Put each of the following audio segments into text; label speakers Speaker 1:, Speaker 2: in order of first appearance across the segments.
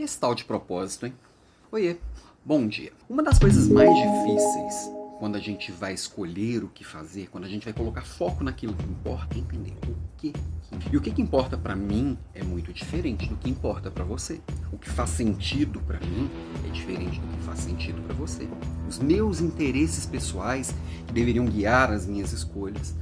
Speaker 1: E esse tal de propósito, hein? Oiê, bom dia. Uma das coisas mais difíceis quando a gente vai escolher o que fazer, quando a gente vai colocar foco naquilo que importa, é entender o que. E o que, que importa para mim é muito diferente do que importa para você. O que faz sentido para mim é diferente do que faz sentido para você. Os meus interesses pessoais, que deveriam guiar as minhas escolhas,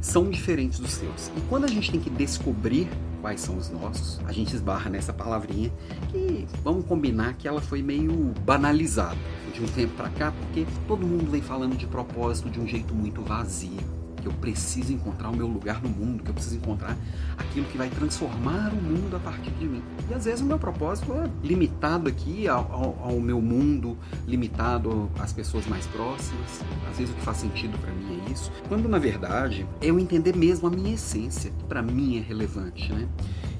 Speaker 1: são diferentes dos seus. E quando a gente tem que descobrir quais são os nossos, a gente esbarra nessa palavrinha que vamos combinar que ela foi meio banalizada de um tempo para cá, porque todo mundo vem falando de propósito de um jeito muito vazio que eu preciso encontrar o meu lugar no mundo, que eu preciso encontrar aquilo que vai transformar o mundo a partir de mim. E às vezes o meu propósito é limitado aqui ao, ao, ao meu mundo, limitado às pessoas mais próximas. Às vezes o que faz sentido para mim é isso. Quando na verdade é eu entender mesmo a minha essência, que para mim é relevante, né?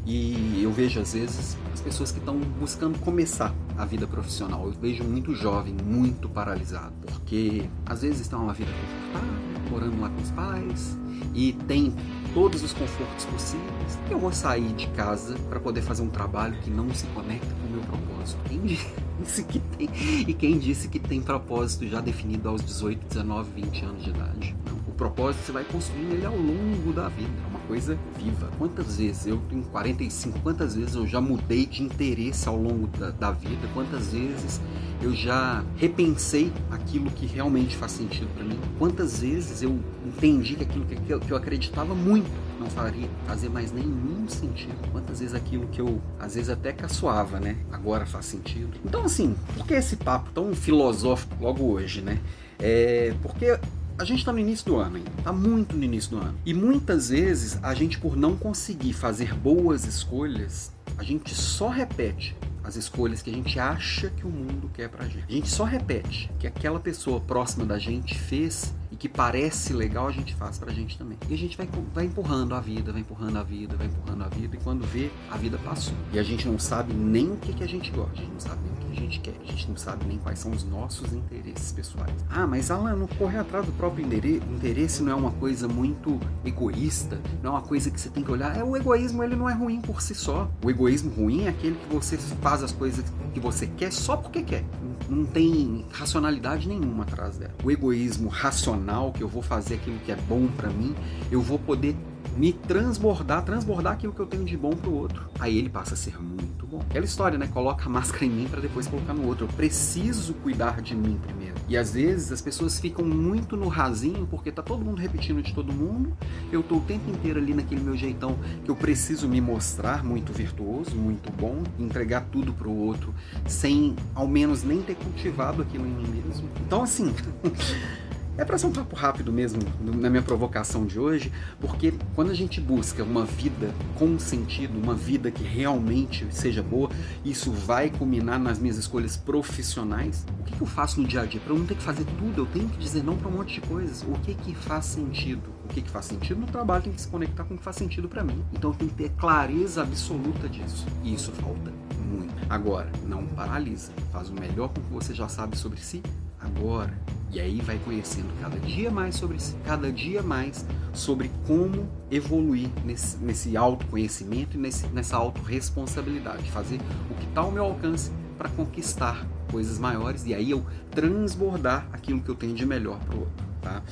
Speaker 1: E eu vejo às vezes as pessoas que estão buscando começar a vida profissional. Eu vejo muito jovem, muito paralisado, porque às vezes estão uma vida confortável, morando lá com os pais e tem todos os confortos possíveis, eu vou sair de casa para poder fazer um trabalho que não se conecta com o meu propósito. Quem disse que tem? E quem disse que tem propósito já definido aos 18, 19, 20 anos de idade? Não. Propósito você vai construindo ele ao longo da vida. É uma coisa viva. Quantas vezes eu tenho 45, quantas vezes eu já mudei de interesse ao longo da, da vida? Quantas vezes eu já repensei aquilo que realmente faz sentido para mim. Quantas vezes eu entendi que aquilo que eu, que eu acreditava muito não faria fazer mais nenhum sentido. Quantas vezes aquilo que eu às vezes até caçoava, né, agora faz sentido. Então assim, por que esse papo tão filosófico logo hoje, né? É porque a gente está no início do ano ainda, está muito no início do ano. E muitas vezes a gente, por não conseguir fazer boas escolhas, a gente só repete as escolhas que a gente acha que o mundo quer pra gente. A gente só repete que aquela pessoa próxima da gente fez e que parece legal, a gente faz pra gente também. E a gente vai, vai empurrando a vida, vai empurrando a vida, vai empurrando a vida, e quando vê, a vida passou. E a gente não sabe nem o que, que a gente gosta, a gente não sabe nem o que a gente quer, a gente não sabe nem quais são os nossos interesses pessoais. Ah, mas Alan, não correr atrás do próprio interesse não é uma coisa muito egoísta, não é uma coisa que você tem que olhar. É o egoísmo, ele não é ruim por si só. O egoísmo ruim é aquele que você faz as coisas que você quer só porque quer. Não tem racionalidade nenhuma atrás dela. O egoísmo racional, que eu vou fazer aquilo que é bom para mim, eu vou poder me transbordar, transbordar aquilo que eu tenho de bom pro outro. Aí ele passa a ser muito bom. Aquela história, né? Coloca a máscara em mim para depois colocar no outro. Eu preciso cuidar de mim primeiro. E às vezes as pessoas ficam muito no rasinho porque tá todo mundo repetindo de todo mundo. Eu tô o tempo inteiro ali naquele meu jeitão que eu preciso me mostrar muito virtuoso, muito bom, entregar tudo pro outro sem ao menos nem ter cultivado aquilo em mim mesmo. Então assim, É para ser um papo rápido mesmo na minha provocação de hoje, porque quando a gente busca uma vida com sentido, uma vida que realmente seja boa, isso vai culminar nas minhas escolhas profissionais. O que, eu faço no dia a dia? Para eu não ter que fazer tudo, eu tenho que dizer não para um monte de coisas. O que que faz sentido? O que que faz sentido no trabalho tem que se conectar com o que faz sentido para mim. Então eu tenho que ter clareza absoluta disso. E isso falta muito. Agora, não paralisa. Faz o melhor com o que você já sabe sobre si agora. E aí vai conhecendo cada dia mais sobre si, cada dia mais sobre como evoluir nesse, nesse autoconhecimento e nesse, nessa autorresponsabilidade. Fazer o que está ao meu alcance para conquistar coisas maiores e aí eu transbordar aquilo que eu tenho de melhor para o outro. Tá?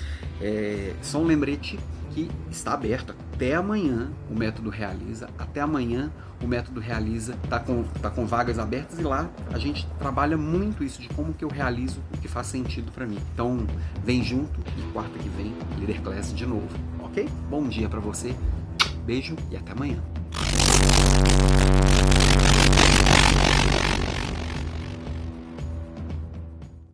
Speaker 1: É, só um lembrete que está aberto até amanhã o método realiza. Até amanhã o método realiza está com, tá com vagas abertas e lá a gente trabalha muito isso de como que eu realizo o que faz sentido para mim. Então vem junto e quarta que vem Líder Class de novo, ok? Bom dia para você, beijo e até amanhã.